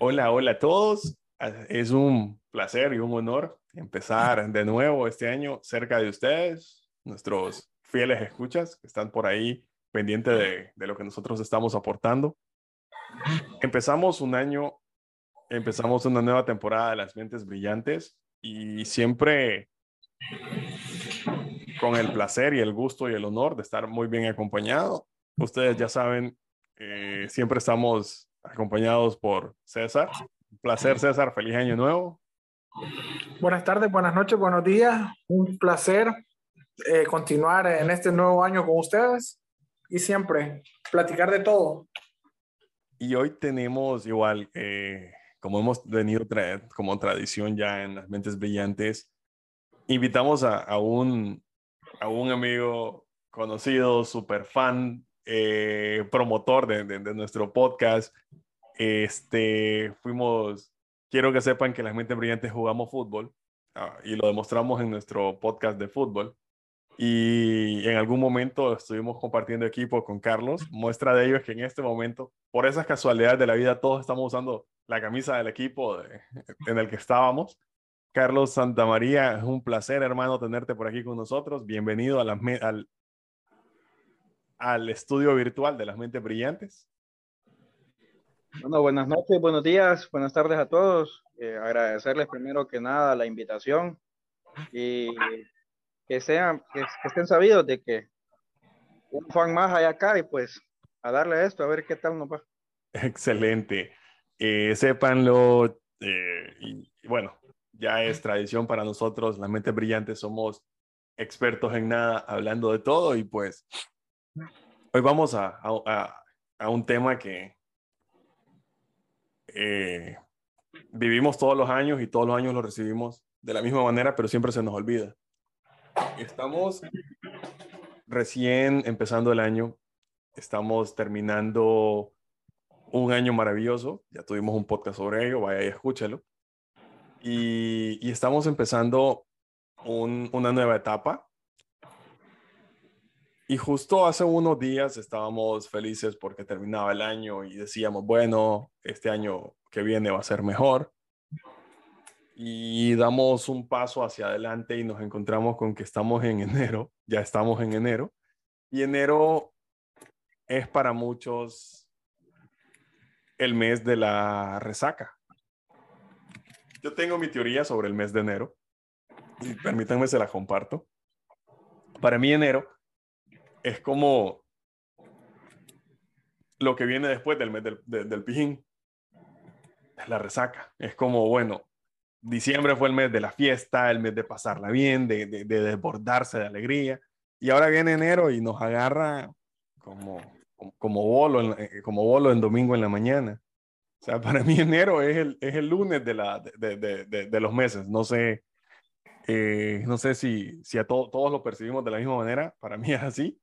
Hola, hola a todos. Es un placer y un honor empezar de nuevo este año cerca de ustedes, nuestros fieles escuchas que están por ahí pendientes de, de lo que nosotros estamos aportando. Empezamos un año, empezamos una nueva temporada de Las Mentes Brillantes y siempre con el placer y el gusto y el honor de estar muy bien acompañado. Ustedes ya saben, eh, siempre estamos acompañados por César. Un placer, César. Feliz año nuevo. Buenas tardes, buenas noches, buenos días. Un placer eh, continuar en este nuevo año con ustedes y siempre platicar de todo. Y hoy tenemos igual, eh, como hemos venido como tradición ya en las mentes brillantes, invitamos a, a un, a un amigo conocido, super fan, eh, promotor de, nuestro podcast. Este, fuimos, quiero que sepan que las mentes brillantes jugamos fútbol uh, y lo demostramos en nuestro podcast de fútbol. Y en algún momento estuvimos compartiendo equipo con Carlos. Muestra de ello es que en este momento, por esas casualidades de la vida, todos estamos usando la camisa del equipo en el que estábamos. Carlos Santamaría, es un placer, hermano, tenerte por aquí con nosotros. Bienvenido a la, al, al estudio virtual de las mentes brillantes. Bueno, buenas noches, buenos días, buenas tardes a todos. Eh, agradecerles primero que nada la invitación y que sean, que, que, estén sabidos de que un fan más hay acá y pues a darle esto, a ver qué tal nos va. Excelente. Eh, sépanlo, eh, y, y bueno, ya es tradición para nosotros, las mentes brillantes somos expertos en nada, hablando de todo y pues hoy vamos a, a, un tema que eh, vivimos todos los años y todos los años lo recibimos de la misma manera, pero siempre se nos olvida. Estamos recién empezando el año, estamos terminando un año maravilloso, ya tuvimos un podcast sobre ello, vaya y escúchelo. Y, estamos empezando un, una nueva etapa y justo hace unos días estábamos felices porque terminaba el año y decíamos, bueno, este año que viene va a ser mejor. Y damos un paso hacia adelante y nos encontramos con que estamos en enero, ya estamos en enero. Y enero es para muchos el mes de la resaca. Yo tengo mi teoría sobre el mes de enero y permítanme se la comparto. Para mí enero es como lo que viene después del mes del, del, del pijín. Es la resaca. Es como, bueno, diciembre fue el mes de la fiesta, el mes de pasarla bien, de, de, de desbordarse de alegría. Y ahora viene enero y nos agarra como, como, bolo, en, eh, como bolo en domingo en la mañana. O sea, para mí enero es el, es el lunes de, la, de, de, los meses. No sé, eh, no sé si, si a to todos lo percibimos de la misma manera. Para mí es así.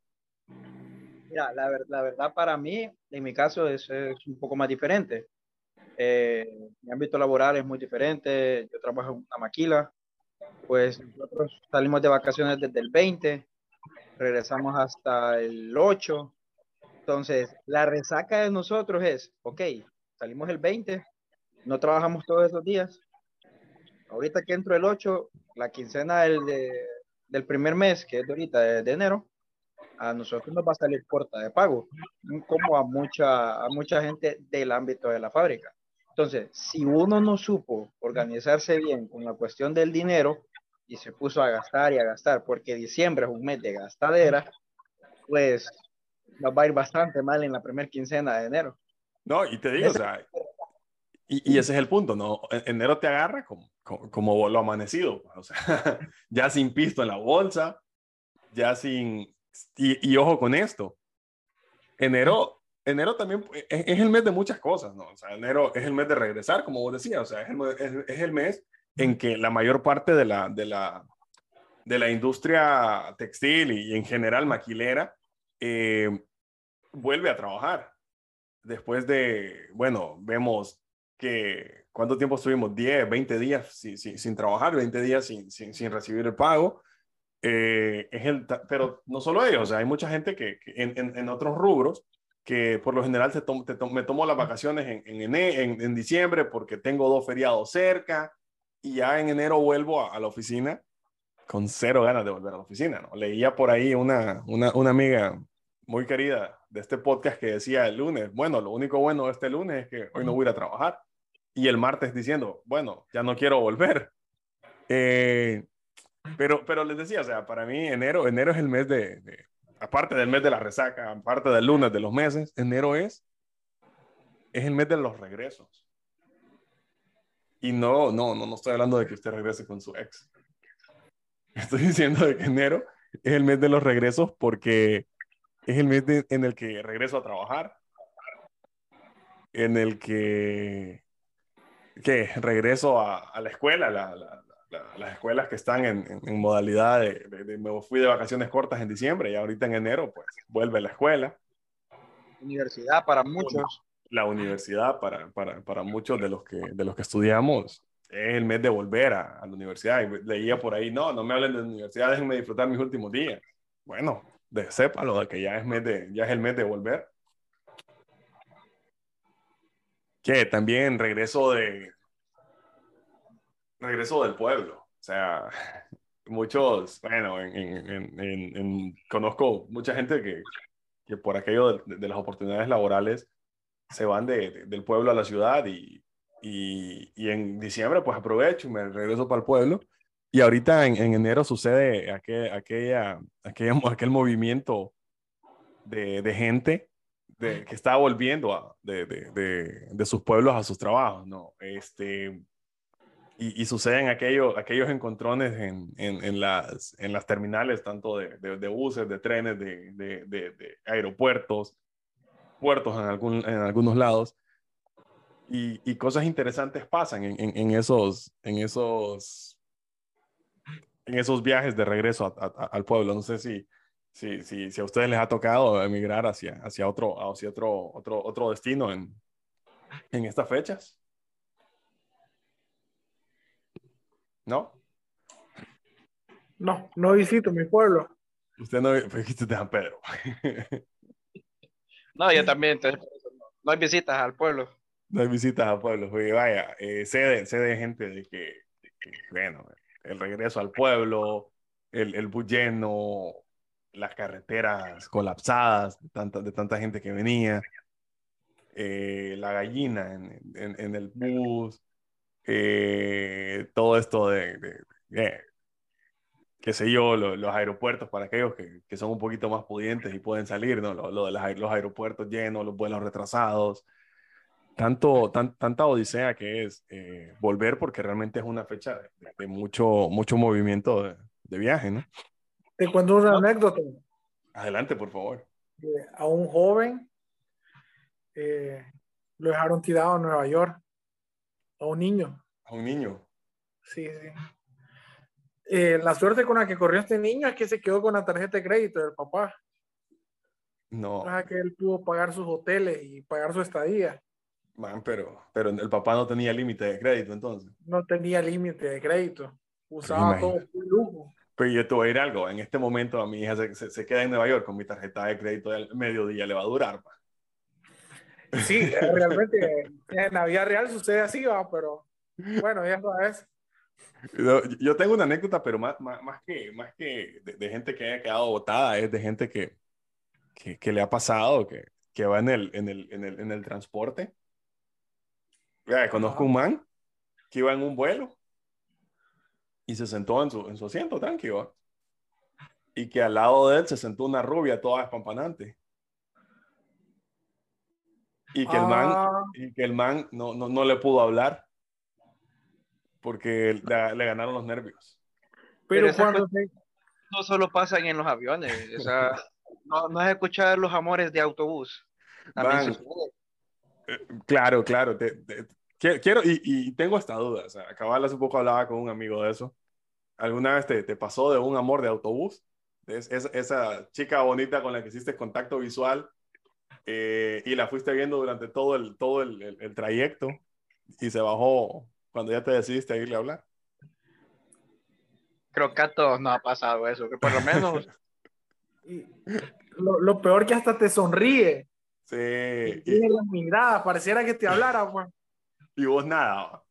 Mira, la, la, verdad para mí, en mi caso, es, es un poco más diferente. Eh, mi ámbito laboral es muy diferente. Yo trabajo en una maquila. Pues nosotros salimos de vacaciones desde el 20, regresamos hasta el 8. Entonces, la resaca de nosotros es, ok, salimos el 20, no trabajamos todos esos días. Ahorita que entro el 8, la quincena del, de, del primer mes, que es de ahorita, de, de enero, a nosotros nos va a salir corta de pago, como a mucha, a mucha gente del ámbito de la fábrica. Entonces, si uno no supo organizarse bien con la cuestión del dinero y se puso a gastar y a gastar, porque diciembre es un mes de gastadera, pues nos va a ir bastante mal en la primera quincena de enero. No, y te digo, o sea, y, y, ese es el punto, ¿no? Enero te agarra como, como, como lo amanecido, o sea, ya sin pisto en la bolsa, ya sin, y, y, ojo con esto, enero, enero también es, es, el mes de muchas cosas, ¿no? O sea, enero es el mes de regresar, como vos decías, o sea, es el, es, es el mes en que la mayor parte de la, de la, de la industria textil y, en general maquilera eh, vuelve a trabajar. Después de, bueno, vemos que cuánto tiempo estuvimos, 10, 20 días sin, sin, sin trabajar, 20 días sin, sin, sin recibir el pago. Eh, es el, pero no solo ellos, o sea, hay mucha gente que, que en, en, en, otros rubros que por lo general te me tomo las vacaciones en, en, en, diciembre porque tengo dos feriados cerca y ya en enero vuelvo a, la oficina con cero ganas de volver a la oficina. ¿no? Leía por ahí una, una, una, amiga muy querida de este podcast que decía el lunes, bueno, lo único bueno de este lunes es que hoy no voy a ir a trabajar. Y el martes diciendo, bueno, ya no quiero volver. Eh, pero, pero les decía, o sea, para mí enero, enero es el mes de aparte del mes de la resaca, aparte del lunes de los meses, enero es, es el mes de los regresos. Y no, no, no, no estoy hablando de que usted regrese con su ex. Estoy diciendo de que enero es el mes de los regresos porque es el mes en el que regreso a trabajar, en el que, que regreso a, a la escuela, la, la, las escuelas que están en, en, modalidad de, me fui de vacaciones cortas en diciembre y ahorita en enero pues vuelve la escuela. Universidad para muchos. La universidad para, para, para muchos de los, que, de los que estudiamos es el mes de volver a, la universidad. Y leía por ahí, no, no me hablen de universidad, déjenme disfrutar mis últimos días. Bueno, de, sépalo de que ya es, mes de, ya es el mes de volver. Que también regreso de, regreso del pueblo. O sea, muchos, bueno, en, conozco mucha gente que, que por aquello de, las oportunidades laborales se van del pueblo a la ciudad y, y, y, en diciembre pues aprovecho y me regreso para el pueblo. Y ahorita en, enero sucede aquel, aquella, aquel movimiento de, de gente de, que está volviendo a, de, de, de, sus pueblos a sus trabajos, ¿no? Este, y, suceden aquellos, aquellos encontrones en, en, en, las, en las terminales, tanto de, de, buses, de trenes, de, de, aeropuertos, puertos en, algún, en algunos lados. Y, y, cosas interesantes pasan en, esos, en, esos, en esos viajes de regreso al pueblo. No sé si, si, si, si, a ustedes les ha tocado emigrar hacia, hacia, otro, hacia otro, otro, otro destino en, en estas fechas. ¿No? No, no visito mi pueblo. Usted no visita de San Pedro. no, yo también. no hay visitas al pueblo. No hay visitas al pueblo. vaya, eh, sé, de, gente de que, bueno, el regreso al pueblo, el, el bus lleno, las carreteras colapsadas de tanta, de tanta gente que venía, eh, la gallina en, en, el bus, eh, todo esto de, qué sé yo, los aeropuertos para aquellos que, que, son un poquito más pudientes y pueden salir, ¿no? Lo, de los, aeropuertos llenos, los vuelos retrasados, tanto, tan, tanta odisea que es eh, volver porque realmente es una fecha de, mucho, mucho movimiento de, viaje, ¿no? Te cuento una anécdota. Adelante, por favor. a un joven eh, lo dejaron tirado en Nueva York a un niño. A un niño. Sí, sí. Eh, la suerte con la que corrió este niño es que se quedó con la tarjeta de crédito del papá. No. O sea, que él pudo pagar sus hoteles y pagar su estadía. Man, pero, pero el papá no tenía límite de crédito entonces. No tenía límite de crédito. Usaba todo por lujo. Pero yo te voy a ir algo. En este momento a mi hija se, se, queda en Nueva York con mi tarjeta de crédito del mediodía. Le va a durar. Sí, realmente en la vida real sucede así, va, pero bueno, ya sabes. Yo tengo una anécdota, pero más, más, que, más que de, gente que haya quedado botada, es de gente que, que, que le ha pasado, que, que va en el, en el, en el, en el transporte. conozco un man que iba en un vuelo y se sentó en su, en su asiento, tranquilo. Y que al lado de él se sentó una rubia toda espampanante. Y que el man, ah. y que el man no, no, no, le pudo hablar porque le, ganaron los nervios. Pero, cuando no solo pasan en los aviones, o sea, no, no es escuchar los amores de autobús. Eh, claro, claro. quiero, y, y, tengo esta duda. O sea, hace poco hablaba con un amigo de eso. ¿Alguna vez te, te pasó de un amor de autobús? Es, esa chica bonita con la que hiciste contacto visual eh, y la fuiste viendo durante todo el, todo el, el, trayecto y se bajó cuando ya te decidiste a irle a hablar. Creo que a todos nos ha pasado eso, que por lo menos... lo, lo, peor que hasta te sonríe. Sí. Y, la mirada, pareciera que te hablara, pues. Y vos nada.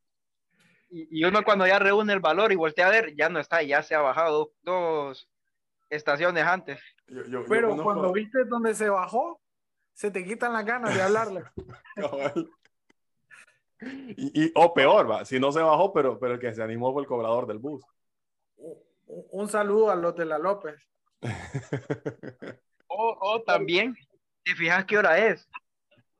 Y, y, uno cuando ya reúne el valor y voltea a ver, ya no está, ya se ha bajado dos estaciones antes. Pero cuando viste donde se bajó, se te quitan las ganas de hablarle. y, o peor, va, si no se bajó, pero, pero el que se animó fue el cobrador del bus. Un, saludo a los de la López. o, también, te fijas qué hora es,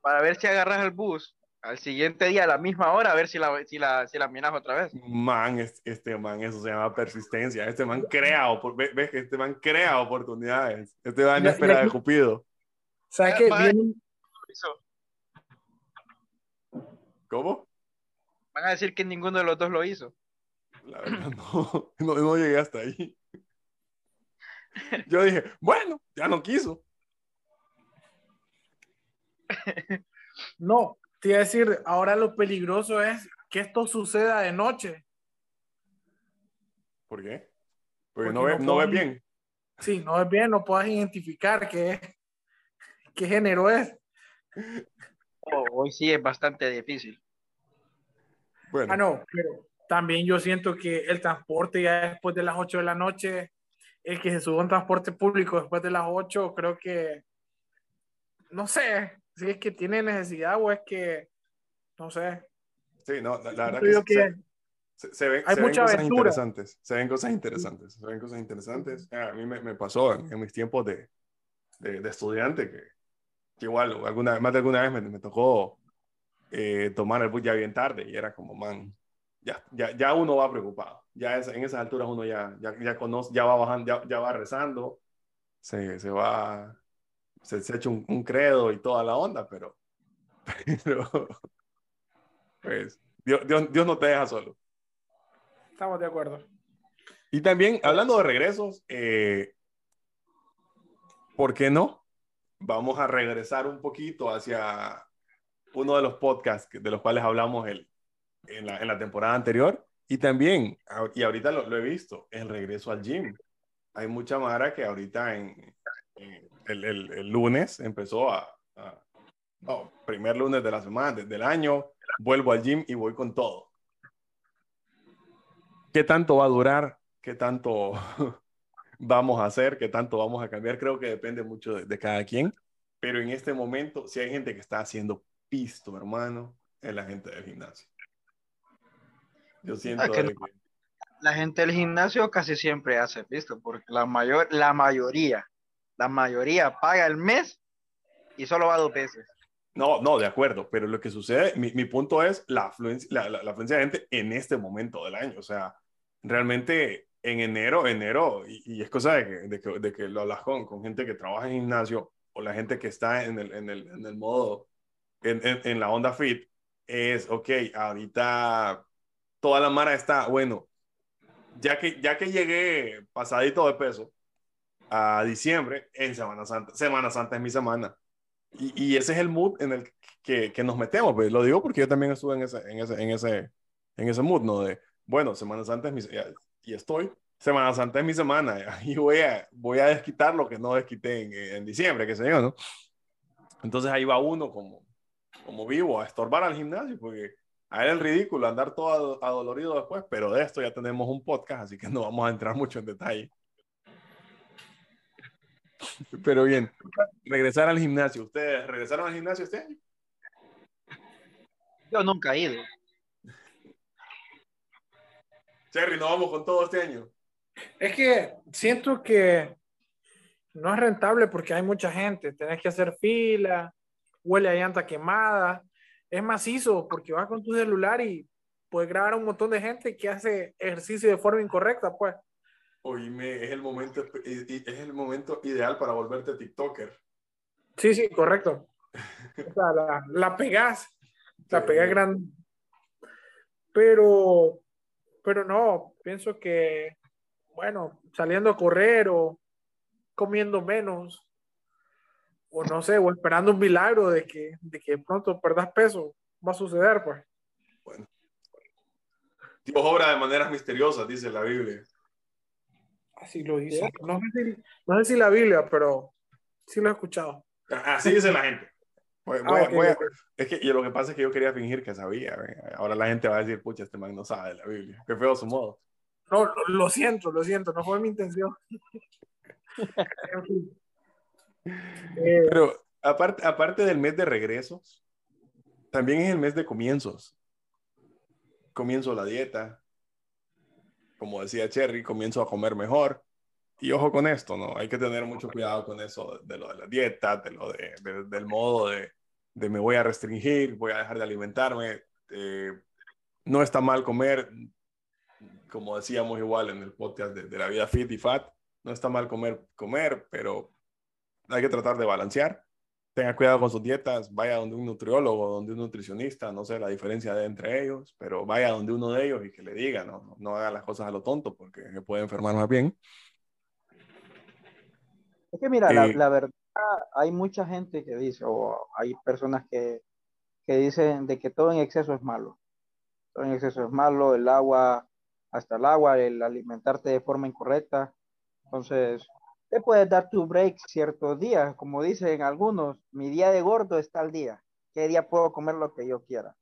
para ver si agarras el bus al siguiente día a la misma hora, a ver si la, si la, si la miras otra vez. Man, este, man, eso se llama persistencia. Este man crea, ves que este man crea oportunidades. Este man espera de Cupido. ¿Sabes qué? ¿Cómo? Van a decir que ninguno de los dos lo hizo. La verdad, no, no, no llegué hasta ahí. Yo dije, bueno, ya no quiso. No, te iba a decir, ahora lo peligroso es que esto suceda de noche. ¿Por qué? Porque, no, ves no bien. Sí, no ves bien, no puedes identificar qué, qué género es. Oh, hoy sí es bastante difícil. Bueno. Ah, no, pero también yo siento que el transporte ya después de las 8 de la noche, el que se suba un transporte público después de las 8, creo que, no sé, si es que tiene necesidad o es que, no sé. Sí, no, la, verdad que, se, ven, hay muchas cosas interesantes. Se ven cosas interesantes. Se ven cosas interesantes. A mí me, me pasó en, mis tiempos de, de, de estudiante que, igual, alguna, más de alguna vez me, me tocó eh, tomar el bus ya bien tarde y era como, man, ya, ya, ya uno va preocupado. Ya es, en esas alturas uno ya, ya, ya conoce, ya va bajando, ya, ya va rezando, se, se va, se, se echa un, un, credo y toda la onda, pero, pero pues, Dios, Dios, Dios no te deja solo. Estamos de acuerdo. Y también, hablando de regresos, eh, ¿por qué no? Vamos a regresar un poquito hacia uno de los podcasts de los cuales hablamos el, en, la, temporada anterior. Y también, y ahorita lo, lo, he visto, el regreso al gym. Hay mucha mara que ahorita en, el, el, el, lunes empezó a, no, primer lunes de la semana, del año, vuelvo al gym y voy con todo. ¿Qué tanto va a durar? ¿Qué tanto vamos a hacer? ¿Qué tanto vamos a cambiar? Creo que depende mucho de, de cada quien. Pero en este momento, si hay gente que está haciendo pisto, hermano, es la gente del gimnasio. Yo siento que, la gente del gimnasio casi siempre hace pisto, porque la mayor, la mayoría, la mayoría paga el mes y solo va dos veces. No, no, de acuerdo, pero lo que sucede, mi, mi punto es la afluencia, la, la, la, afluencia de gente en este momento del año. O sea, realmente en enero, enero, y, es cosa de que, de que, de que lo hablas con, con, gente que trabaja en gimnasio o la gente que está en el, en el, en el modo en, en, la onda fit es, ok, ahorita toda la mara está, bueno, ya que, ya que llegué pasadito de peso a diciembre, en Semana Santa, Semana Santa es mi semana. Y, y ese es el mood en el que, que, nos metemos, pues lo digo porque yo también estuve en ese, en ese, en ese, en ese mood, ¿no? De, bueno, Semana Santa es mi, y estoy, Semana Santa es mi semana, y voy a, voy a desquitar lo que no desquité en, en diciembre, qué sé yo, ¿no? Entonces ahí va uno como, como vivo a estorbar al gimnasio, porque a él el ridículo andar todo adolorido después, pero de esto ya tenemos un podcast, así que no vamos a entrar mucho en detalle. Pero bien, regresar al gimnasio. ¿Ustedes regresaron al gimnasio este año? Yo nunca he ido. Cherry, no vamos con todo este año. Es que siento que no es rentable porque hay mucha gente, tenés que hacer fila, huele a llanta quemada, es macizo porque vas con tu celular y puedes grabar a un montón de gente que hace ejercicio de forma incorrecta, pues. Oíme, es el momento, es el momento ideal para volverte TikToker. Sí, sí, correcto. o sea, la, la pegás, la pegás grande. Pero, pero no, pienso que, bueno, saliendo a correr o comiendo menos, o no sé, o esperando un milagro de que, de que pronto perdas peso, va a suceder, pues. Bueno. Dios obra de maneras misteriosas, dice la Biblia. Así lo dice. No sé, si, no sé si la Biblia, pero sí lo he escuchado. Así dice la gente. Ah, es que lo que pasa es que yo quería fingir que sabía. Ahora la gente va a decir, pucha, este man no sabe de la Biblia. Qué feo su modo. No, lo, siento, lo siento, no fue mi intención. Pero aparte, aparte del mes de regresos, también es el mes de comienzos. Comienzo la dieta. Como decía Cherry, comienzo a comer mejor. Y ojo con esto, ¿no? Hay que tener mucho cuidado con eso de lo de la dieta, de lo de, del modo de, de, me voy a restringir, voy a dejar de alimentarme. Eh, no está mal comer, como decíamos igual en el podcast de, de, la vida fit y fat, no está mal comer, comer, pero hay que tratar de balancear. Tenga cuidado con sus dietas, vaya donde un nutriólogo, donde un nutricionista, no sé la diferencia de entre ellos, pero vaya donde uno de ellos y que le diga, no, no haga las cosas a lo tonto porque se puede enfermar más bien. Es que mira, la, la, verdad, hay mucha gente que dice, o hay personas que, que dicen de que todo en exceso es malo. Todo en exceso es malo, el agua, hasta el agua, el alimentarte de forma incorrecta. Entonces, te puedes dar tu break ciertos días, como dicen algunos, mi día de gordo está al día. ¿Qué día puedo comer lo que yo quiera?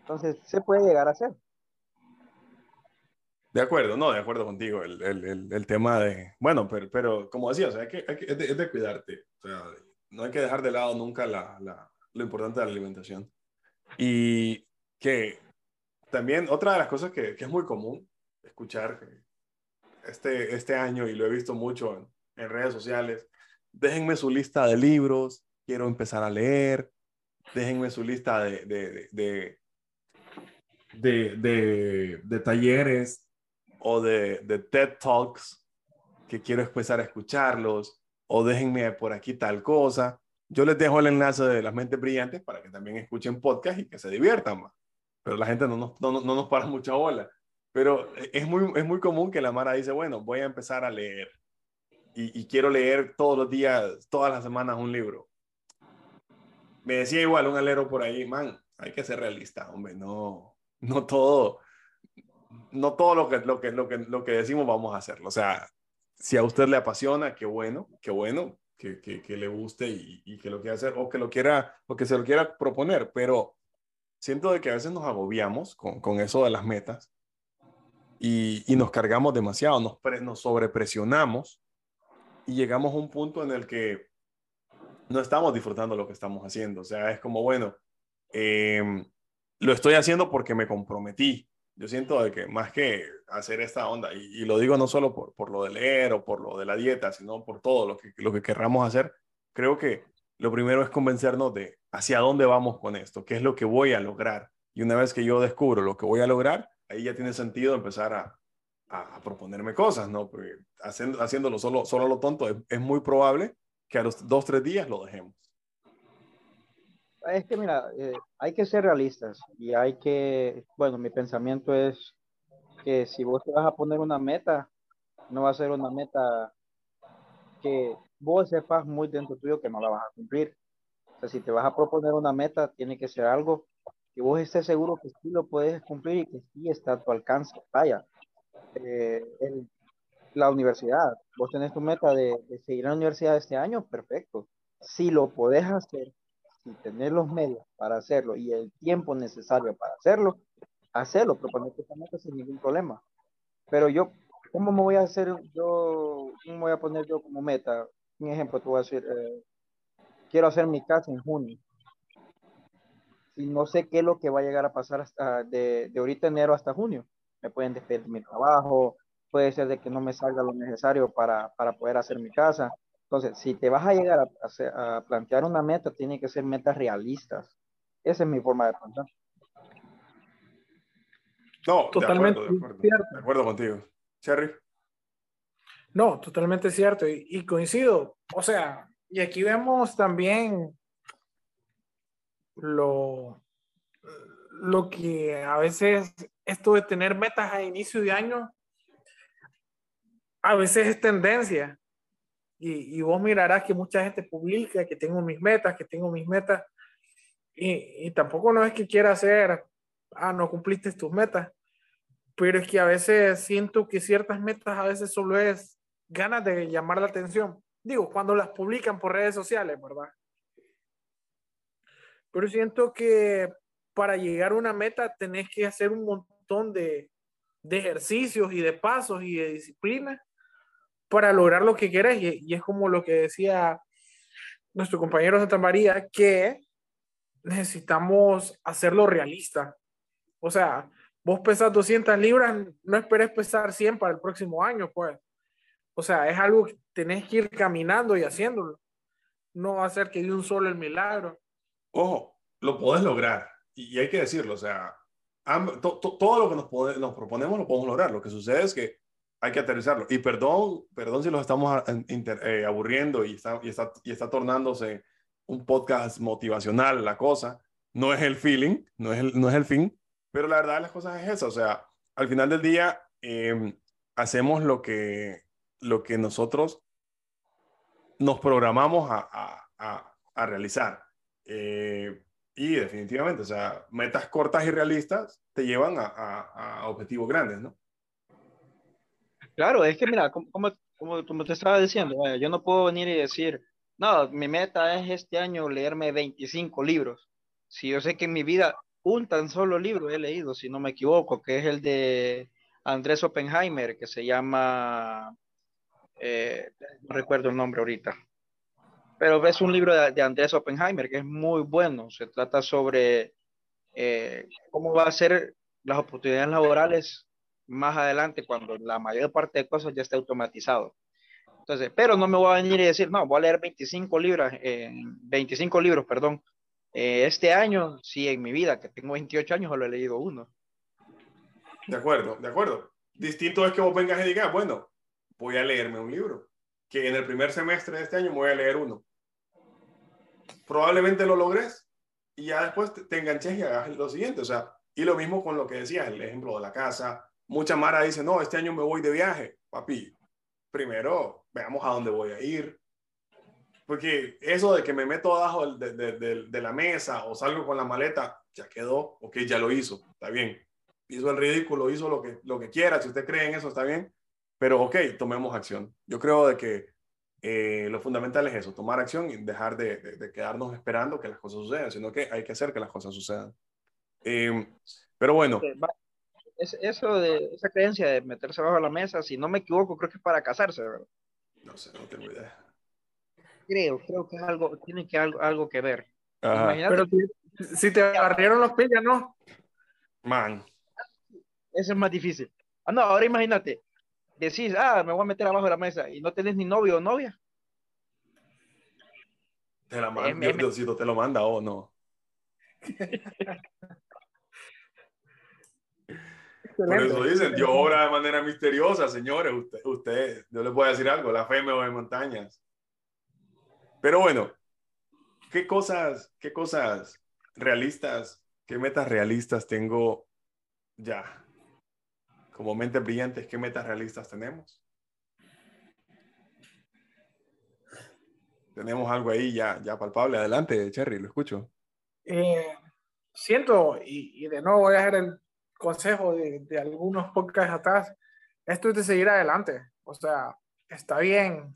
Entonces, se puede llegar a hacer. De acuerdo, no, de acuerdo contigo. El, el, el, tema de, bueno, pero, pero como decía, o sea, hay que, hay que, es, de, cuidarte. O sea, no hay que dejar de lado nunca la, la, lo importante de la alimentación. Y que también otra de las cosas que, que, es muy común escuchar este, este año, y lo he visto mucho en, en redes sociales, déjenme su lista de libros, quiero empezar a leer, déjenme su lista de, de, de, de, de, de talleres, o de, de TED Talks que quiero empezar a escucharlos o déjenme por aquí tal cosa. Yo les dejo el enlace de las mentes brillantes para que también escuchen podcast y que se diviertan más. Pero la gente no nos, no, no nos para mucha bola. Pero es muy, es muy común que la Mara dice, bueno, voy a empezar a leer y, y quiero leer todos los días, todas las semanas un libro. Me decía igual un alero por ahí, man, hay que ser realista, hombre, no, no todo, no todo lo que, lo, que, lo, que, lo que decimos vamos a hacerlo. O sea, si a usted le apasiona, qué bueno, qué bueno, que, que, que le guste y, que lo quiera hacer o que lo quiera, o que se lo quiera proponer, pero siento de que a veces nos agobiamos con, con eso de las metas y, y nos cargamos demasiado, nos, pre, nos sobrepresionamos y llegamos a un punto en el que no estamos disfrutando lo que estamos haciendo. O sea, es como, bueno, eh, lo estoy haciendo porque me comprometí, yo siento de que más que hacer esta onda, y, lo digo no solo por, por, lo de leer o por lo de la dieta, sino por todo lo que, lo que querramos hacer, creo que lo primero es convencernos de hacia dónde vamos con esto, qué es lo que voy a lograr. Y una vez que yo descubro lo que voy a lograr, ahí ya tiene sentido empezar a, a, proponerme cosas, ¿no? Haciendo, haciéndolo solo, solo lo tonto es muy probable que a los dos, tres días lo dejemos. Es que mira, eh, hay que ser realistas y hay que, bueno, mi pensamiento es que si vos te vas a poner una meta, no va a ser una meta que vos sepas muy dentro tuyo que no la vas a cumplir. O sea, si te vas a proponer una meta, tiene que ser algo que vos estés seguro que sí lo puedes cumplir y que sí está a tu alcance. Vaya, eh, la universidad, vos tenés tu meta de, de seguir en la universidad este año, perfecto. Si lo podés hacer y tener los medios para hacerlo y el tiempo necesario para hacerlo, hacerlo, proponerte sin ningún problema. Pero yo, ¿cómo me voy a hacer yo, cómo voy a poner yo como meta? Un ejemplo, te voy a decir, eh, quiero hacer mi casa en junio. Y no sé qué es lo que va a llegar a pasar hasta de, de ahorita enero hasta junio. Me pueden despedir de mi trabajo, puede ser de que no me salga lo necesario para, para poder hacer mi casa entonces, si te vas a llegar a, plantear una meta, tiene que ser metas realistas. Esa es mi forma de pensar. No, totalmente de acuerdo, de acuerdo, contigo. Cherry. No, totalmente cierto. Y, y, coincido. O sea, y aquí vemos también lo, lo que a veces esto de tener metas a inicio de año, a veces es tendencia. Y, y, vos mirarás que mucha gente publica que tengo mis metas, que tengo mis metas, y, y, tampoco no es que quiera hacer, ah, no cumpliste tus metas, pero es que a veces siento que ciertas metas a veces solo es ganas de llamar la atención. Digo, cuando las publican por redes sociales, ¿verdad? pero siento que para llegar a una meta tenés que hacer un montón de, de ejercicios y de pasos y de disciplina para lograr lo que quieras. Y, y, es como lo que decía nuestro compañero Santa María, que necesitamos hacerlo realista. O sea, vos pesas 200 libras, no esperes pesar 100 para el próximo año, pues. O sea, es algo que tenés que ir caminando y haciéndolo. No va a ser que de un solo el milagro. Ojo, lo podés lograr. Y, hay que decirlo, o sea, todo lo que nos, nos proponemos lo podemos lograr. Lo que sucede es que hay que aterrizarlo. Y perdón, perdón si los estamos eh, aburriendo y está, y, está, y está tornándose un podcast motivacional la cosa. No es el feeling, no es el, no es el fin, pero la verdad de las cosas es esa. O sea, al final del día em, hacemos lo que, lo que nosotros nos programamos a, a, a, realizar. Eh, y definitivamente, o sea, metas cortas y realistas te llevan a, objetivos grandes, ¿no? Claro, es que mira, como, como, como te estaba diciendo, yo no puedo venir y decir, no, mi meta es este año leerme 25 libros. Si yo sé que en mi vida un tan solo libro he leído, si no me equivoco, que es el de Andrés Oppenheimer, que se llama, eh, no recuerdo el nombre ahorita, pero es un libro de, Andrés Oppenheimer que es muy bueno. Se trata sobre eh, cómo va a ser las oportunidades laborales más adelante cuando la mayor parte de cosas ya esté automatizado. Entonces, pero no me voy a venir y decir, no, voy a leer 25 libros, eh, 25 libros, perdón, eh, este año, sí, en mi vida, que tengo 28 años, solo he leído uno. De acuerdo, de acuerdo. Distinto es que vos vengas y digas, bueno, voy a leerme un libro, que en el primer semestre de este año me voy a leer uno. Probablemente lo logres y ya después te enganches y hagas lo siguiente. O sea, y lo mismo con lo que decías, el ejemplo de la casa. Mucha Mara dice, no, este año me voy de viaje. Papi, primero veamos a dónde voy a ir. Porque eso de que me meto abajo de, de, de, la mesa o salgo con la maleta, ya quedó, ok, ya lo hizo, está bien. Hizo el ridículo, hizo lo que, lo que quiera, si usted cree en eso, está bien. Pero ok, tomemos acción. Yo creo de que eh, lo fundamental es eso, tomar acción y dejar de, de, quedarnos esperando que las cosas sucedan, sino que hay que hacer que las cosas sucedan. Eh, pero bueno. Es, eso de esa creencia de meterse bajo la mesa, si no me equivoco, creo que es para casarse, ¿verdad? No sé, no tengo idea. Creo, creo que es algo, tiene que algo, algo que ver. Pero si, te agarraron los pies, ¿no? Man. Eso es más difícil. Ah, no, ahora imagínate, decís, ah, me voy a meter abajo de la mesa y no tenés ni novio o novia. Te la manda, Diosito te lo manda o no. Por eso dicen, Dios obra de manera misteriosa, señores. Usted, usted, yo les voy a decir algo, la fe me en montañas. Pero bueno, ¿qué cosas, qué cosas realistas, qué metas realistas tengo ya? Como mentes brillantes, ¿qué metas realistas tenemos? Tenemos algo ahí ya, ya palpable. Adelante, Cherry, lo escucho. Eh, siento, y, y de nuevo voy a hacer el consejo de, algunos podcasts atrás, esto es de seguir adelante. O sea, está bien,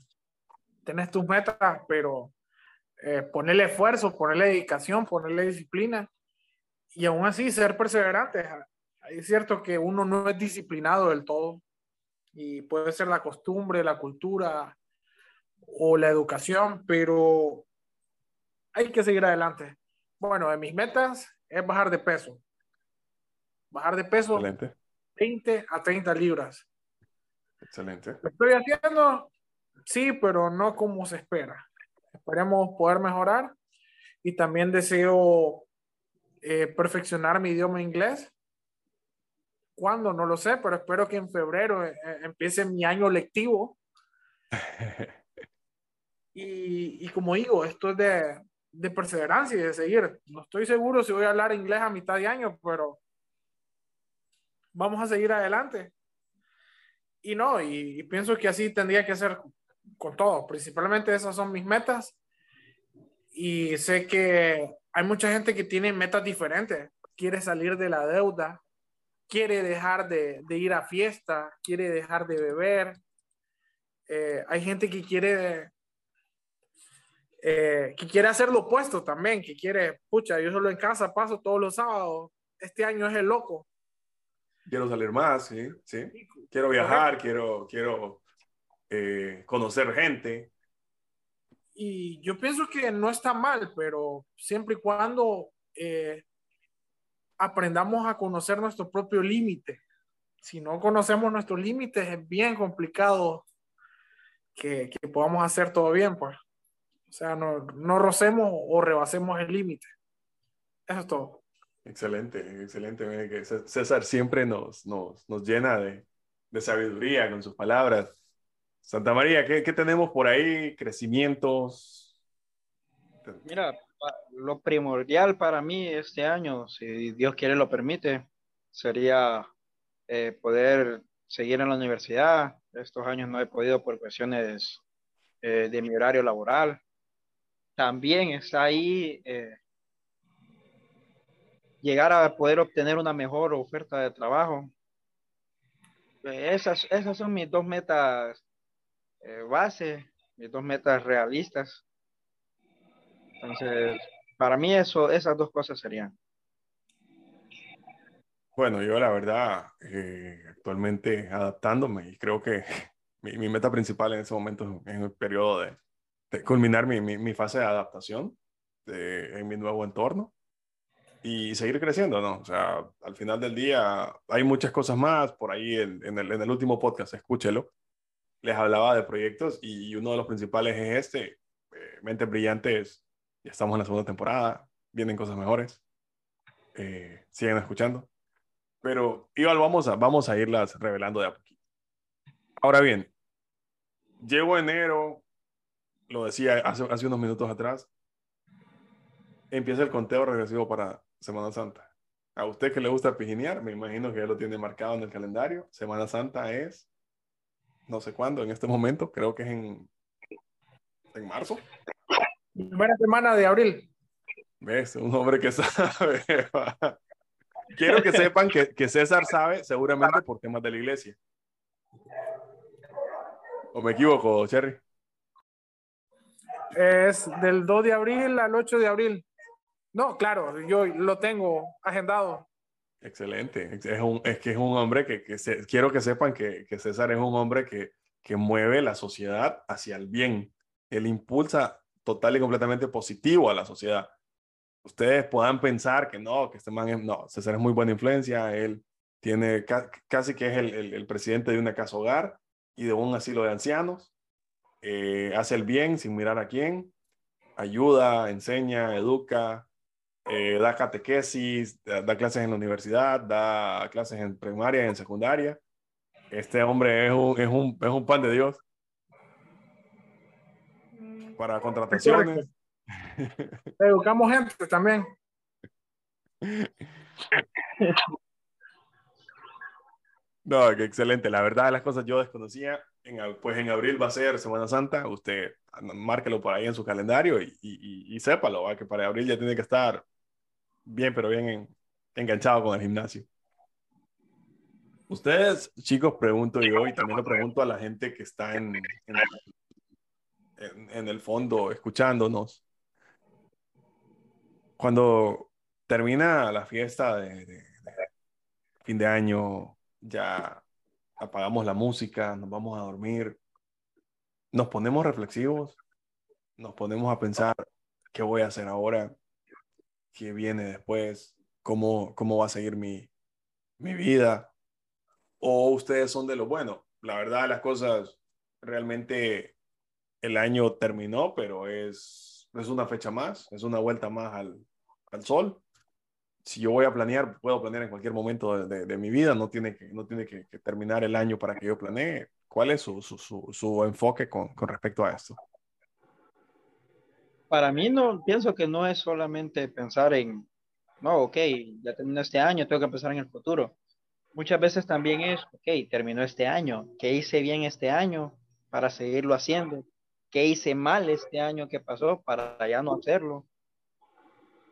tenés tus metas, pero eh, ponerle esfuerzo, ponerle dedicación, ponerle disciplina y aún así ser perseverante. Es cierto que uno no es disciplinado del todo y puede ser la costumbre, la cultura o la educación, pero hay que seguir adelante. Bueno, de mis metas es bajar de peso bajar de peso Excelente. 20 a 30 libras. Excelente. ¿Lo estoy haciendo? Sí, pero no como se espera. Esperemos poder mejorar y también deseo eh, perfeccionar mi idioma inglés. ¿Cuándo? No lo sé, pero espero que en febrero eh, eh, empiece mi año lectivo. y, y, como digo, esto es de, de perseverancia y de seguir. No estoy seguro si voy a hablar inglés a mitad de año, pero vamos a seguir adelante. Y no, y, pienso que así tendría que ser con todo. Principalmente esas son mis metas. Y sé que hay mucha gente que tiene metas diferentes. Quiere salir de la deuda, quiere dejar de, de ir a fiesta, quiere dejar de beber. Eh, hay gente que quiere eh, que quiere hacer lo opuesto también, que quiere, pucha, yo solo en casa paso todos los sábados, este año es el loco. Quiero salir más, sí, sí. Quiero viajar, quiero, quiero eh, conocer gente. Y yo pienso que no está mal, pero siempre y cuando eh, aprendamos a conocer nuestro propio límite. Si no conocemos nuestros límites, es bien complicado que, que podamos hacer todo bien, pues. O sea, no, no rocemos o rebasemos el límite. Eso es todo. Excelente, excelente. César siempre nos, nos, nos llena de, de, sabiduría con sus palabras. Santa María, ¿qué, ¿qué, tenemos por ahí? ¿Crecimientos? Mira, lo primordial para mí este año, si Dios quiere lo permite, sería eh, poder seguir en la universidad. Estos años no he podido por cuestiones eh, de mi horario laboral también está ahí eh, llegar a poder obtener una mejor oferta de trabajo. Esas, esas son mis dos metas eh, base, mis dos metas realistas. Entonces, para mí eso, esas dos cosas serían. Bueno, yo la verdad, eh, actualmente adaptándome y creo que mi, mi, meta principal en ese momento es el periodo de, culminar mi, mi, fase de adaptación en mi nuevo entorno y seguir creciendo, ¿no? O sea, al final del día hay muchas cosas más, por ahí en, en, el, en el, último podcast, escúchelo, les hablaba de proyectos y uno de los principales es este, eh, Mentes Brillantes, ya estamos en la segunda temporada, vienen cosas mejores, eh, siguen escuchando, pero igual vamos a, vamos a irlas revelando de a poquito. Ahora bien, llego enero, lo decía hace, hace unos minutos atrás, empieza el conteo regresivo para Semana Santa. A usted que le gusta pijinear, me imagino que ya lo tiene marcado en el calendario. Semana Santa es, no sé cuándo, en este momento, creo que es en, en marzo. Buena semana de abril. ¿Ves? Un hombre que sabe. Quiero que sepan que, que César sabe, seguramente por temas de la iglesia. ¿O me equivoco, Cherry? Es del 2 de abril al 8 de abril. No, claro, yo lo tengo agendado. Excelente. Es, un, es que es un hombre que, que quiero que sepan que, que, César es un hombre que, que mueve la sociedad hacia el bien. Él impulsa total y completamente positivo a la sociedad. Ustedes puedan pensar que no, que este man es, no, César es muy buena influencia, él tiene casi que es el, el, presidente de una casa hogar y de un asilo de ancianos eh, hace el bien sin mirar a quién, ayuda, enseña, educa, eh, da catequesis, da, clases en la universidad, da clases en primaria y en secundaria. Este hombre es un, es un, es un pan de Dios para contrataciones. Educamos gente también. No, que excelente. La verdad, las cosas yo desconocía pues en abril va a ser Semana Santa, usted márquelo por ahí en su calendario y, y, y sépalo, que para abril ya tiene que estar bien, pero bien enganchado con el gimnasio. Ustedes, chicos, pregunto yo y también lo pregunto a la gente que está en, en, el fondo escuchándonos. Cuando termina la fiesta de fin de año, ya apagamos la música, nos vamos a dormir, nos ponemos reflexivos, nos ponemos a pensar qué voy a hacer ahora, qué viene después, cómo, cómo va a seguir mi, mi vida. O ustedes son de lo bueno. La verdad, las cosas realmente el año terminó, pero es, es una fecha más, es una vuelta más al, al sol si yo voy a planear, puedo planear en cualquier momento de, de, mi vida, no tiene, que, no tiene que, terminar el año para que yo planee. ¿Cuál es su, su, su, enfoque con, con, respecto a esto? Para mí no, pienso que no es solamente pensar en, no, ok, ya terminó este año, tengo que pensar en el futuro. Muchas veces también es, ok, terminó este año, ¿qué hice bien este año para seguirlo haciendo? ¿Qué hice mal este año que pasó para ya no hacerlo?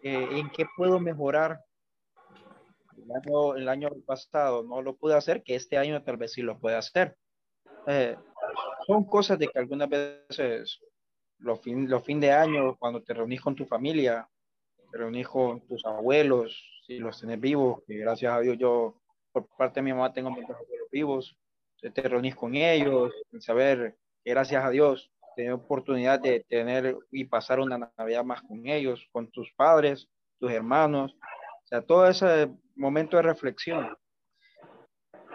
Eh, en qué puedo mejorar. El año, pasado no lo pude hacer, que este año tal vez sí lo pueda hacer. Eh, son cosas de que algunas veces los fin, los fin de año, cuando te reunís con tu familia, te reunís con tus abuelos, si los tenés vivos, que gracias a Dios yo, por parte de mi mamá, tengo mis abuelos vivos, te reunís con ellos, saber que gracias a Dios tener oportunidad de tener y pasar una Navidad más con ellos, con tus padres, tus hermanos, o sea, todo ese momento de reflexión.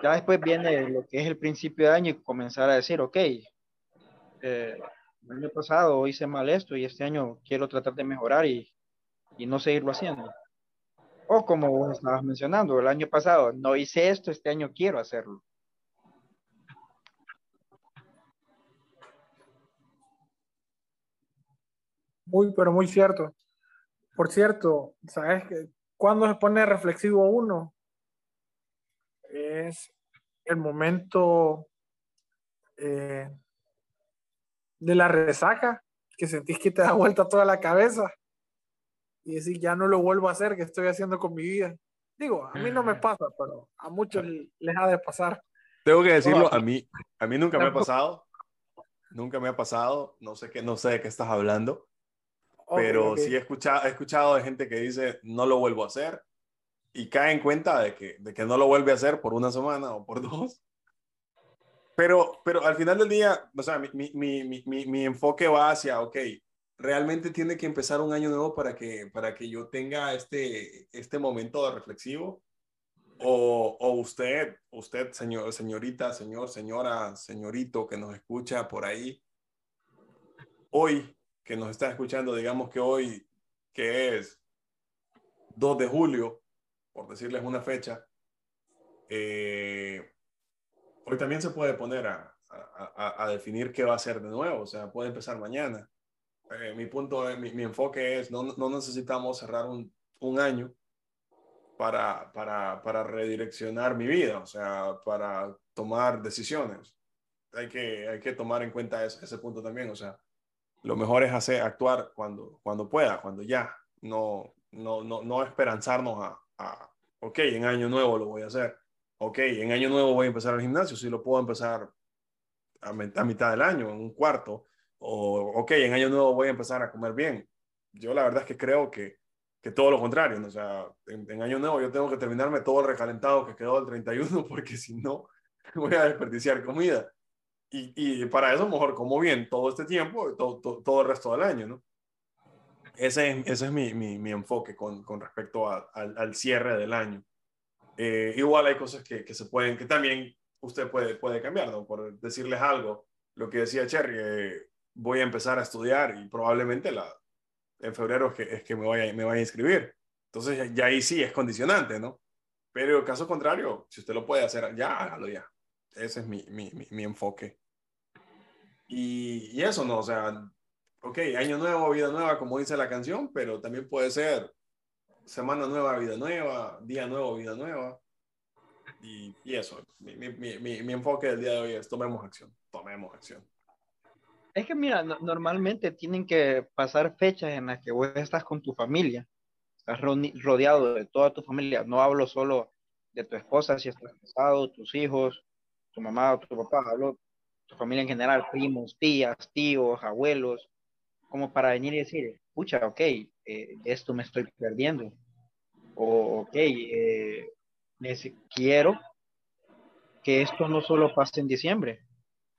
Ya después viene lo que es el principio de año y comenzar a decir, ok, eh, el año pasado hice mal esto y este año quiero tratar de mejorar y, y no seguirlo haciendo. O como vos estabas mencionando, el año pasado no hice esto, este año quiero hacerlo. Muy, pero muy cierto. Por cierto, ¿sabes que cuando se pone reflexivo uno? Es el momento eh, de la resaca, que sentís que te da vuelta toda la cabeza y decir, ya no lo vuelvo a hacer, que estoy haciendo con mi vida. Digo, a mí no me pasa, pero a muchos les ha de pasar. Tengo que decirlo, a mí, a mí nunca me ha pasado. Nunca me ha pasado. No sé, qué, no sé de qué estás hablando. pero sí he escuchado, he escuchado de gente que dice, no lo vuelvo a hacer. Y cae en cuenta de que, de que no lo vuelve a hacer por una semana o por dos. Pero, pero al final del día, o sea, mi, mi, mi, mi, enfoque va hacia, ok, realmente tiene que empezar un año nuevo para que, para que yo tenga este, este momento reflexivo. O, o usted, usted, señor, señorita, señor, señora, señorito que nos escucha por ahí, hoy que nos está escuchando, digamos que hoy, que es 2 de julio, por decirles una fecha, eh, hoy también se puede poner a, a, definir qué va a ser de nuevo, o sea, puede empezar mañana. Eh, mi punto, mi, mi, enfoque es, no, no necesitamos cerrar un, un año para, para, para, redireccionar mi vida, o sea, para tomar decisiones. Hay que, hay que tomar en cuenta ese, ese punto también, o sea, lo mejor es hacer, actuar cuando, cuando pueda, cuando ya, no, no, no, no esperanzarnos a, a, ok, en año nuevo lo voy a hacer ok, en año nuevo voy a empezar al gimnasio, si lo puedo empezar a, mitad del año, en un cuarto, o ok, en año nuevo voy a empezar a comer bien. Yo la verdad es que creo que, que todo lo contrario, ¿no? o sea, en, año nuevo yo tengo que terminarme todo el recalentado que quedó el 31 porque si no voy a desperdiciar comida. Y, y, para eso mejor como bien todo este tiempo, todo, todo, el resto del año, ¿no? Ese, ese es mi, mi, mi enfoque con, con respecto a, al, al cierre del año. Eh, igual hay cosas que, que, se pueden, que también usted puede, puede cambiar, ¿no? Por decirles algo, lo que decía Cherry, eh, voy a empezar a estudiar y probablemente la, en febrero es que, es que me, vaya, me vaya a inscribir. Entonces ya ahí sí es condicionante, ¿no? Pero caso contrario, si usted lo puede hacer, ya hágalo ya. Ese es mi, mi, mi, enfoque. Y, y, eso, ¿no? O sea, ok, año nuevo, vida nueva, como dice la canción, pero también puede ser semana nueva, vida nueva, día nuevo, vida nueva. Y, y eso, mi, mi, mi, mi, enfoque del día de hoy es tomemos acción, tomemos acción. Es que mira, normalmente tienen que pasar fechas en las que vos estás con tu familia, estás rodeado de toda tu familia, no hablo solo de tu esposa, si estás casado, tus hijos, tu mamá o tu papá, hablo tu familia en general, primos, tías, tíos, abuelos, como para venir y decir, pucha, ok, eh, esto me estoy perdiendo. O, ok, eh, quiero que esto no solo pase en diciembre,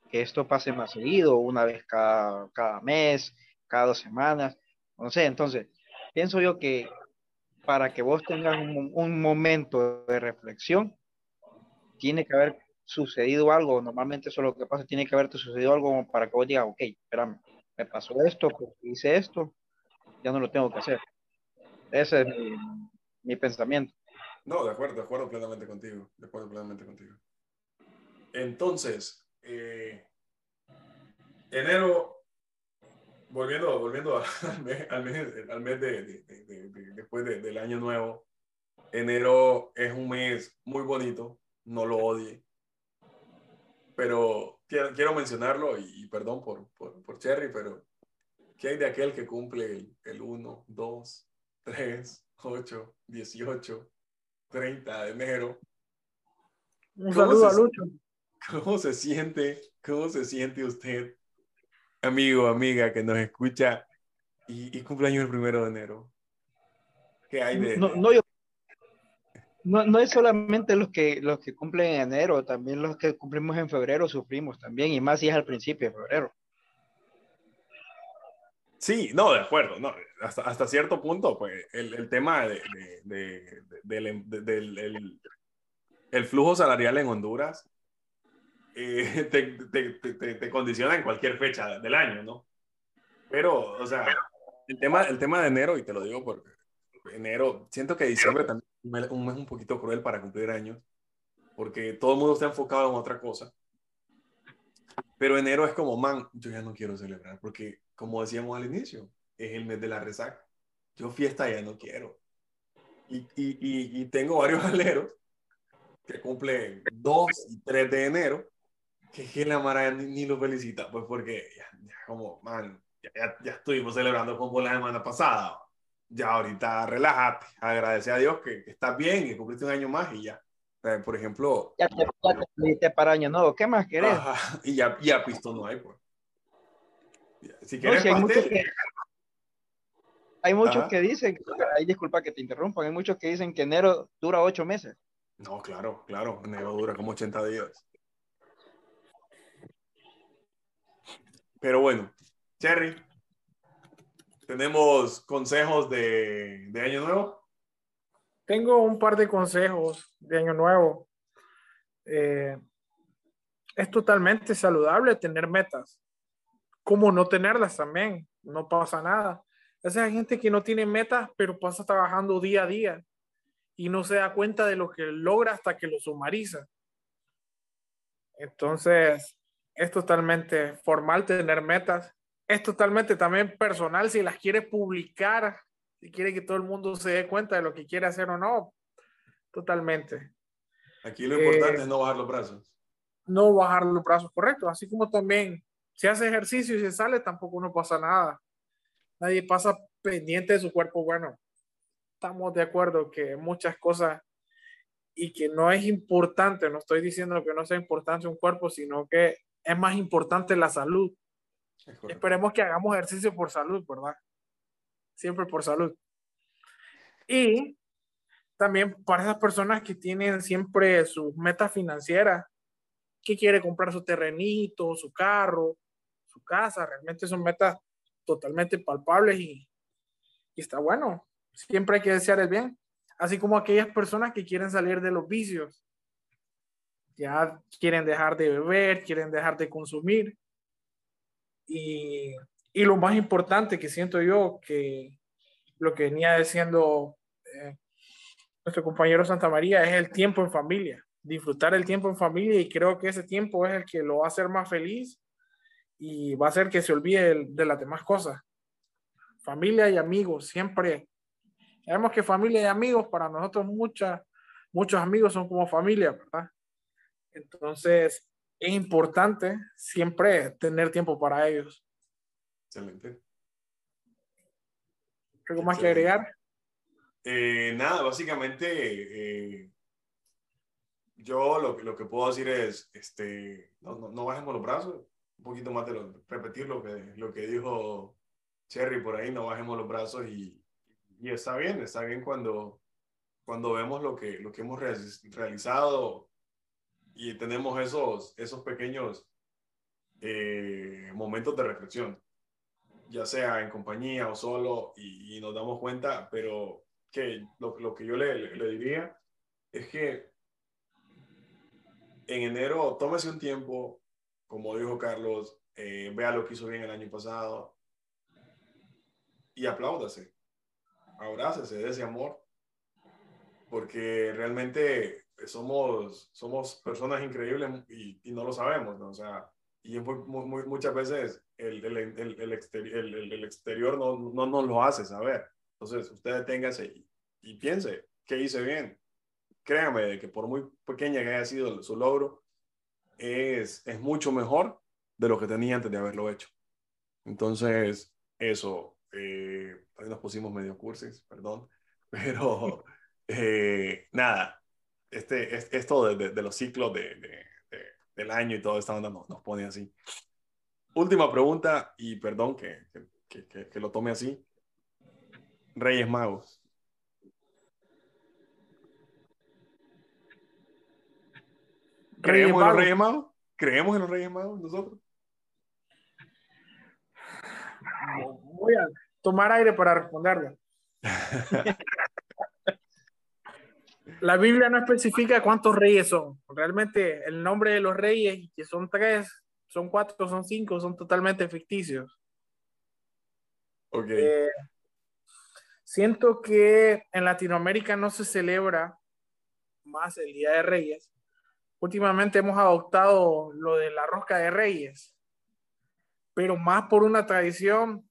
que esto pase más seguido, una vez cada, cada mes, cada dos semanas, no sé, entonces, pienso yo que para que vos tengas un, un momento de reflexión, tiene que haber sucedido algo, normalmente eso es lo que pasa, tiene que haberte sucedido algo para que vos digas, ok, espérame, me pasó esto, hice esto, ya no lo tengo que hacer. Ese es mi, pensamiento. No, de acuerdo, de acuerdo plenamente contigo, de acuerdo plenamente contigo. Entonces, eh, enero, volviendo, volviendo al mes, al mes, de, después del año nuevo, enero es un mes muy bonito, no lo odie, pero quiero, quiero mencionarlo y, perdón por, por Cherry, pero ¿Qué hay de aquel que cumple el, 1, 2, 3, 8, 18, 30 de enero? Un saludo a Lucho. ¿Cómo se siente? ¿Cómo se siente usted amigo, amiga que nos escucha y, y cumpleaños el primero de enero? ¿Qué hay de...? No, no, yo, no, no, es solamente los que, los que cumplen en enero, también los que cumplimos en febrero sufrimos también, y más si es al principio de febrero. Sí, no, de acuerdo, no, hasta, hasta cierto punto, pues el, el tema de, de, de, del el, el flujo salarial en Honduras eh, te, te, te, te, condiciona en cualquier fecha del año, ¿no? Pero, o sea, el tema, el tema de enero, y te lo digo porque enero, siento que diciembre también es un mes un poquito cruel para cumplir años, porque todo el mundo está enfocado en otra cosa. Pero enero es como, man, yo ya no quiero celebrar, porque como decíamos al inicio, es el mes de la resaca. Yo fiesta ya no quiero. Y, y, y, tengo varios aleros que cumplen 2 y 3 de enero, que, que la Mara ni, ni, lo felicita, pues porque ya, ya como, man, ya, ya, estuvimos celebrando con la semana pasada. Ya ahorita relájate, agradece a Dios que, que estás bien, que cumpliste un año más y ya. Por ejemplo. Ya te, ya te para año nuevo, ¿qué más querés? Ajá, y ya, ya pisto no hay, pues. Si quieres, no, si hay muchos que, hay muchos que dicen, hay disculpa que te interrumpan, hay muchos que dicen que enero dura ocho meses. No, claro, claro, enero dura como 80 días. Pero bueno, Cherry, ¿tenemos consejos de, de Año Nuevo? Tengo un par de consejos de Año Nuevo. Eh, es totalmente saludable tener metas como no tenerlas también, no pasa nada. Esa gente que no tiene metas, pero pasa trabajando día a día y no se da cuenta de lo que logra hasta que lo sumariza. Entonces, es totalmente formal tener metas. Es totalmente también personal si las quiere publicar, si quiere que todo el mundo se dé cuenta de lo que quiere hacer o no. Totalmente. Aquí lo importante eh, es no bajar los brazos. No bajar los brazos, correcto. Así como también si hace ejercicio y se sale, tampoco no pasa nada. Nadie pasa pendiente de su cuerpo. Bueno, estamos de acuerdo que muchas cosas y que no es importante, no estoy diciendo que no sea importante un cuerpo, sino que es más importante la salud. Esperemos que hagamos ejercicio por salud, ¿verdad? Siempre por salud. Y también para esas personas que tienen siempre sus metas financieras, que quiere comprar su terrenito, su carro, casa, realmente son metas totalmente palpables y, y está bueno. Siempre hay que desear el bien, así como aquellas personas que quieren salir de los vicios, ya quieren dejar de beber, quieren dejar de consumir. Y, y lo más importante que siento yo, que lo que venía diciendo eh, nuestro compañero Santa María, es el tiempo en familia, disfrutar el tiempo en familia y creo que ese tiempo es el que lo va a hacer más feliz y va a hacer que se olvide de las demás cosas. Familia y amigos, siempre. Sabemos que familia y amigos, para nosotros muchas, muchos amigos son como familia, ¿verdad? Entonces, es importante siempre tener tiempo para ellos. Excelente. ¿Algo más que agregar? Eh, nada, básicamente, eh, yo lo, lo, que puedo decir es, este, no, no, no bajemos los brazos, un poquito más de lo, repetir lo que, lo que dijo Cherry por ahí, no bajemos los brazos y, y está bien, está bien cuando, cuando vemos lo que, lo que hemos realizado y tenemos esos, esos pequeños eh, momentos de reflexión, ya sea en compañía o solo, y, y nos damos cuenta, pero que lo, que yo le, le, diría es que en enero tómese un tiempo, como dijo Carlos, eh, vea lo que hizo bien el año pasado y apláudase, abrácese de ese amor, porque realmente somos, somos personas increíbles y, no lo sabemos, ¿no? O sea, y muchas veces el, el, el, exterior, el, exterior no, no nos lo hace saber. Entonces, usted deténgase y, y piense, ¿qué hice bien? Créame que por muy pequeña que haya sido su logro, es, es mucho mejor de lo que tenía antes de haberlo hecho. Entonces, eso, eh, ahí nos pusimos medio cursis, perdón, pero eh, nada, este, esto de, de, de, los ciclos de, del año y todo esta onda nos, nos pone así. Última pregunta, y perdón que, que, que, lo tome así. Reyes Magos. ¿Creemos en los Reyes Magos? ¿Creemos en los Reyes Magos nosotros? Voy a tomar aire para responderle. La Biblia no especifica cuántos reyes son. Realmente el nombre de los reyes, que son tres, son cuatro, son cinco, son totalmente ficticios. Ok. Eh, siento que en Latinoamérica no se celebra más el Día de Reyes. Últimamente hemos adoptado lo de la rosca de Reyes, pero más por una tradición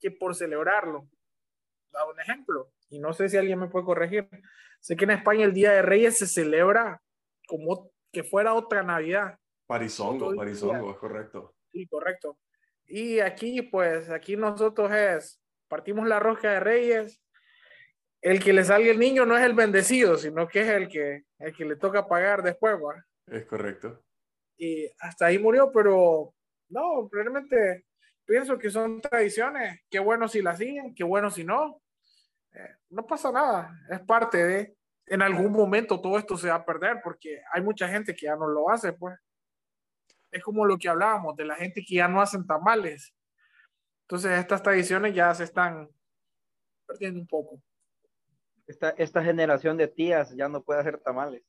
que por celebrarlo. Da un ejemplo, y no sé si alguien me puede corregir. Sé que en España el Día de Reyes se celebra como que fuera otra Navidad. Parizongo, Parizongo, es correcto. Sí, correcto. Y aquí, pues, aquí nosotros es, partimos la rosca de Reyes. El que le salga el niño no es el bendecido, sino que es el que, el que le toca pagar después, ¿va? Es correcto. Y hasta ahí murió, pero no, realmente pienso que son tradiciones. Qué bueno si las siguen, qué bueno si no. Eh, no pasa nada, es parte de, en algún momento todo esto se va a perder porque hay mucha gente que ya no lo hace, pues. Es como lo que hablábamos de la gente que ya no hacen tamales. Entonces estas tradiciones ya se están perdiendo un poco. Esta, esta generación de tías ya no puede hacer tamales.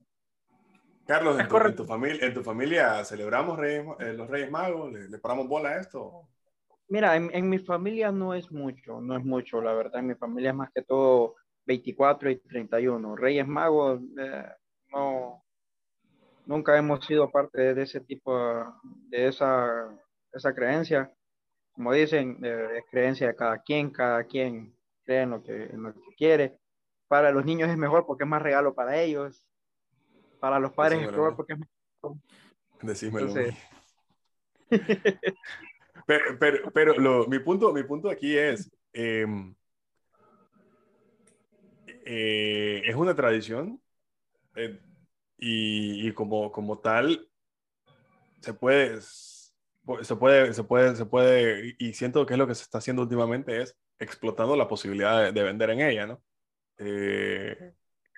Carlos, ¿en tu, familia, ¿en tu familia celebramos eh, los Reyes Magos? ¿Le, ¿Le, paramos bola a esto? Mira, en, mi familia no es mucho, no es mucho, la verdad. En mi familia es más que todo 24 y 31. Reyes Magos, eh, no, nunca hemos sido parte de ese tipo, de esa, esa creencia. Como dicen, eh, es creencia de cada quien, cada quien cree en lo, que, en lo que quiere. Para los niños es mejor porque es más regalo para ellos. Para los padres es mejor porque es mejor. Decímelo. Pero, pero, mi, punto, mi punto aquí es, em, eh, es una tradición eh, y, como, como tal se puede, se puede, se puede, se puede, y siento que es lo que se está haciendo últimamente es explotando la posibilidad de, vender en ella, ¿no? Eh,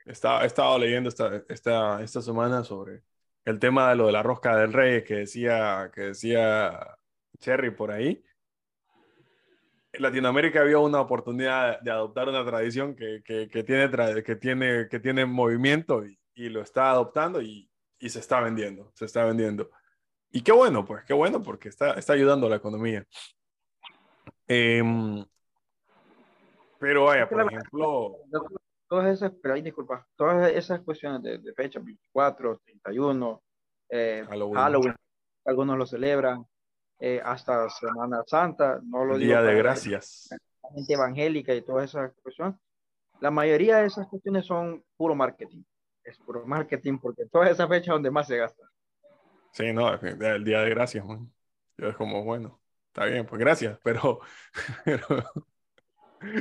he estado leyendo esta, esta, esta semana sobre el tema de lo de la rosca del rey que decía, que decía Cherry por ahí. En Latinoamérica había una oportunidad de adoptar una tradición que, que, que tiene, que, tiene, que tiene movimiento y, y lo está adoptando y, y, se está vendiendo, se está vendiendo. Y qué bueno, pues, qué bueno, porque está, está ayudando a la economía. Em, pero vaya, por ejemplo... Todas esas, pero ahí disculpa, todas esas cuestiones de, de fecha, 24, 31, eh, Halloween. algunos lo celebran, eh, hasta Semana Santa, no lo Día de gracias. La gente evangélica y todas esas cuestiones. La mayoría de esas cuestiones son puro marketing. Es marketing porque toda esa fecha donde más se gasta. Sí, no, el Día de Gracias, Yo es como, bueno, está bien, pues gracias, pero,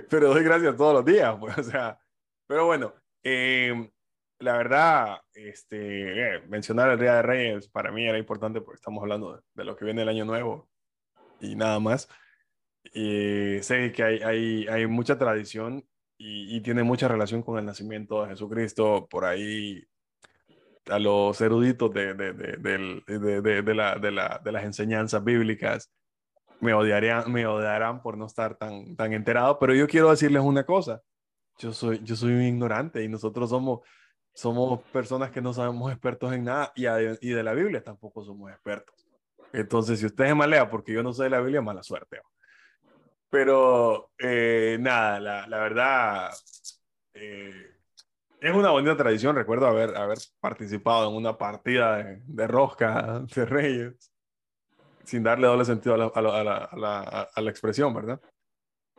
pero, doy gracias todos los días, pues, o sea, pero bueno, eh, la verdad, este, eh, mencionar el Día de Reyes para mí era importante porque estamos hablando de, lo que viene el año nuevo y nada más. Y sé que hay, hay, hay mucha tradición y, tiene mucha relación con el nacimiento de Jesucristo. Por ahí, a los eruditos de, de, de, de la, la, las enseñanzas bíblicas me odiarían, me odiarán por no estar tan, tan enterado, pero yo quiero decirles una cosa. Yo soy, yo soy un ignorante y nosotros somos somos personas que no sabemos expertos en nada y, y de la Biblia tampoco somos expertos. Entonces, si usted es malea porque yo no sé de la Biblia, mala suerte. Pero eh, nada, la, la verdad eh, es una bonita tradición. Recuerdo haber, haber participado en una partida de, de rosca de Reyes, sin darle doble sentido a la, a la, a la, a la expresión, ¿verdad?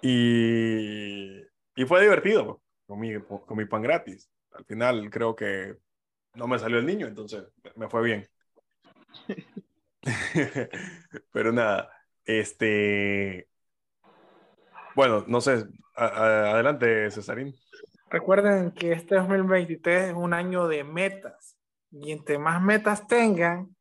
Y, y fue divertido con mi, con mi pan gratis al final creo que no me salió el niño, entonces me fue bien. Pero nada, este, bueno, no sé, adelante Cesarín. Recuerden que este 2023 es un año de metas y entre más metas tengan,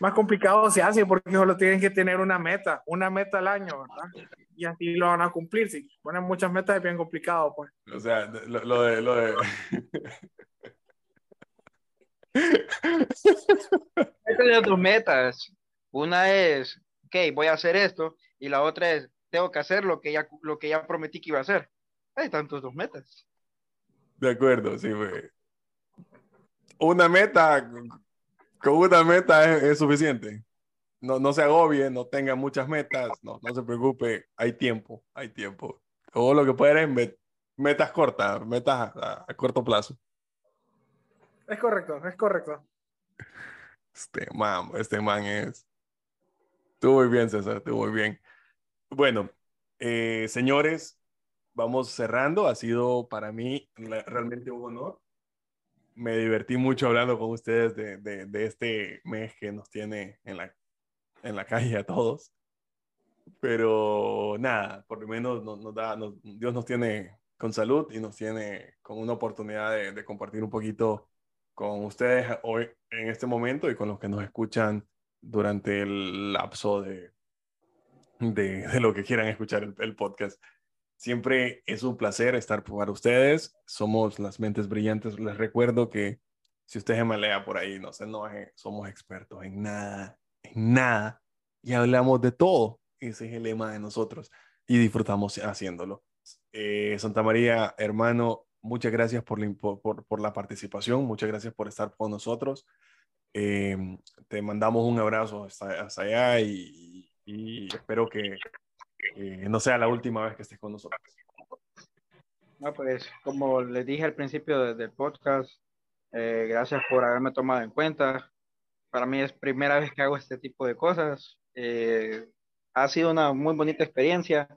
más complicado se hace porque solo tienen que tener una meta, una meta al año, ¿verdad? Y así lo van a cumplir. Si ponen muchas metas es bien complicado, pues. O sea, lo, lo de... Lo de... Metas. Una es, ok, voy a hacer esto, y la otra es, tengo que hacer lo que ya, lo que ya prometí que iba a hacer. Hay tantos dos metas. De acuerdo, sí, güey. Una meta, con una meta es, suficiente. No, no se agobie, no tenga muchas metas, no, no se preocupe, hay tiempo, hay tiempo. Todo lo que pueda es metas cortas, metas a, corto plazo. Es correcto, es correcto. Este man, este man es. Estuvo muy bien, César, estuvo muy bien. Bueno, eh, señores, vamos cerrando. Ha sido para mí realmente un honor. Me divertí mucho hablando con ustedes de, de, este mes que nos tiene en la, en la calle a todos. Pero nada, por lo menos nos, da, Dios nos tiene con salud y nos tiene con una oportunidad de, compartir un poquito con ustedes hoy en este momento y con los que nos escuchan durante el lapso de, de, de lo que quieran escuchar el, el podcast. Siempre es un placer estar para ustedes. Somos las mentes brillantes. Les recuerdo que si usted se malea por ahí, no se enoje, somos expertos en nada, en nada. Y hablamos de todo. Ese es el lema de nosotros. Y disfrutamos haciéndolo. Eh, Santa María, hermano, muchas gracias por la, por, por la participación. Muchas gracias por estar con nosotros. Eh, te mandamos un abrazo hasta, allá y, y espero que no sea la última vez que estés con nosotros. No, pues como les dije al principio del podcast, eh, gracias por haberme tomado en cuenta. Para mí es primera vez que hago este tipo de cosas. Eh, ha sido una muy bonita experiencia.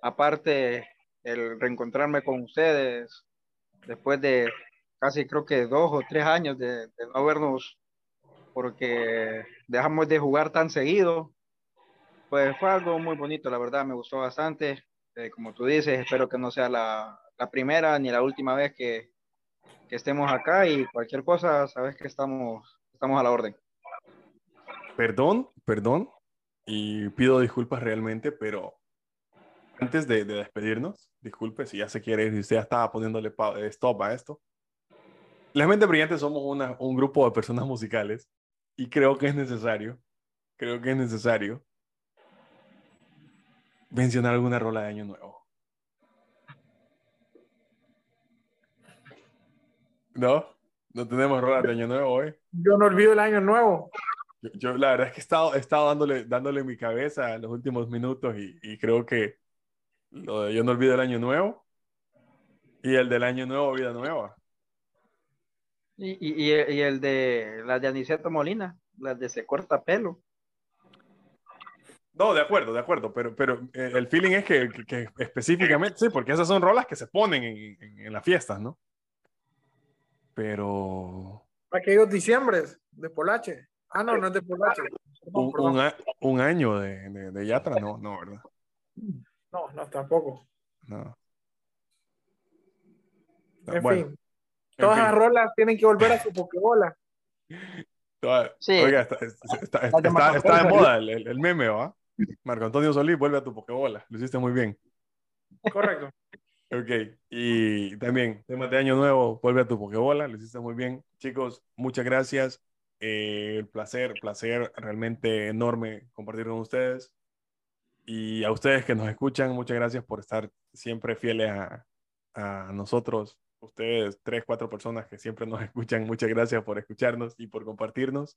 Aparte, el reencontrarme con ustedes después de casi creo que dos o tres años de, de no vernos porque dejamos de jugar tan seguido pues fue algo muy bonito, la verdad, me gustó bastante. Eh, como tú dices, espero que no sea la, la primera ni la última vez que, que, estemos acá y cualquier cosa, sabes que estamos, estamos a la orden. Perdón, perdón, y pido disculpas realmente, pero antes de, de despedirnos, disculpe si ya se quiere, si usted ya estaba poniéndole stop a esto. Las Mentes Brillantes somos una, un grupo de personas musicales y creo que es necesario, creo que es necesario mencionar alguna rola de Año Nuevo. ¿No? No tenemos rola de Año Nuevo hoy. Yo no olvido el Año Nuevo. Yo, la verdad es que he estado, he estado dándole, dándole mi cabeza en los últimos minutos y, y creo que lo de Yo no olvido el Año Nuevo y el del Año Nuevo, Vida Nueva. Y, y, y el de la de Aniceto Molina, la de Se Corta Pelo. No, de acuerdo, de acuerdo, pero, pero eh, el feeling es que, que, específicamente, sí, porque esas son rolas que se ponen en, en, las fiestas, ¿no? Pero... Aquellos diciembres de Polache. Ah, no, no es de Polache. un, un, un, año de, de, de, Yatra, no, no, ¿verdad? No, no, tampoco. No. En bueno, fin, todas en fin. las rolas tienen que volver a su pokebola. Sí. Oiga, está, está, está, está de moda el, el, el meme, ¿va? Marco Antonio Solís, vuelve a tu pokebola. Lo hiciste muy bien. Correcto. ok, y también, tema de año nuevo, vuelve a tu pokebola. Lo hiciste muy bien. Chicos, muchas gracias. Eh, placer, placer realmente enorme compartir con ustedes. Y a ustedes que nos escuchan, muchas gracias por estar siempre fieles a, a nosotros. Ustedes, tres, cuatro personas que siempre nos escuchan, muchas gracias por escucharnos y por compartirnos.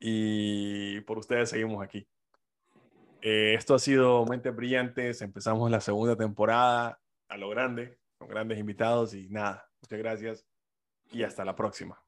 Y por ustedes seguimos aquí. Eh, esto ha sido Mentes Brillantes. Empezamos la segunda temporada a lo grande, con grandes invitados y nada, muchas gracias y hasta la próxima.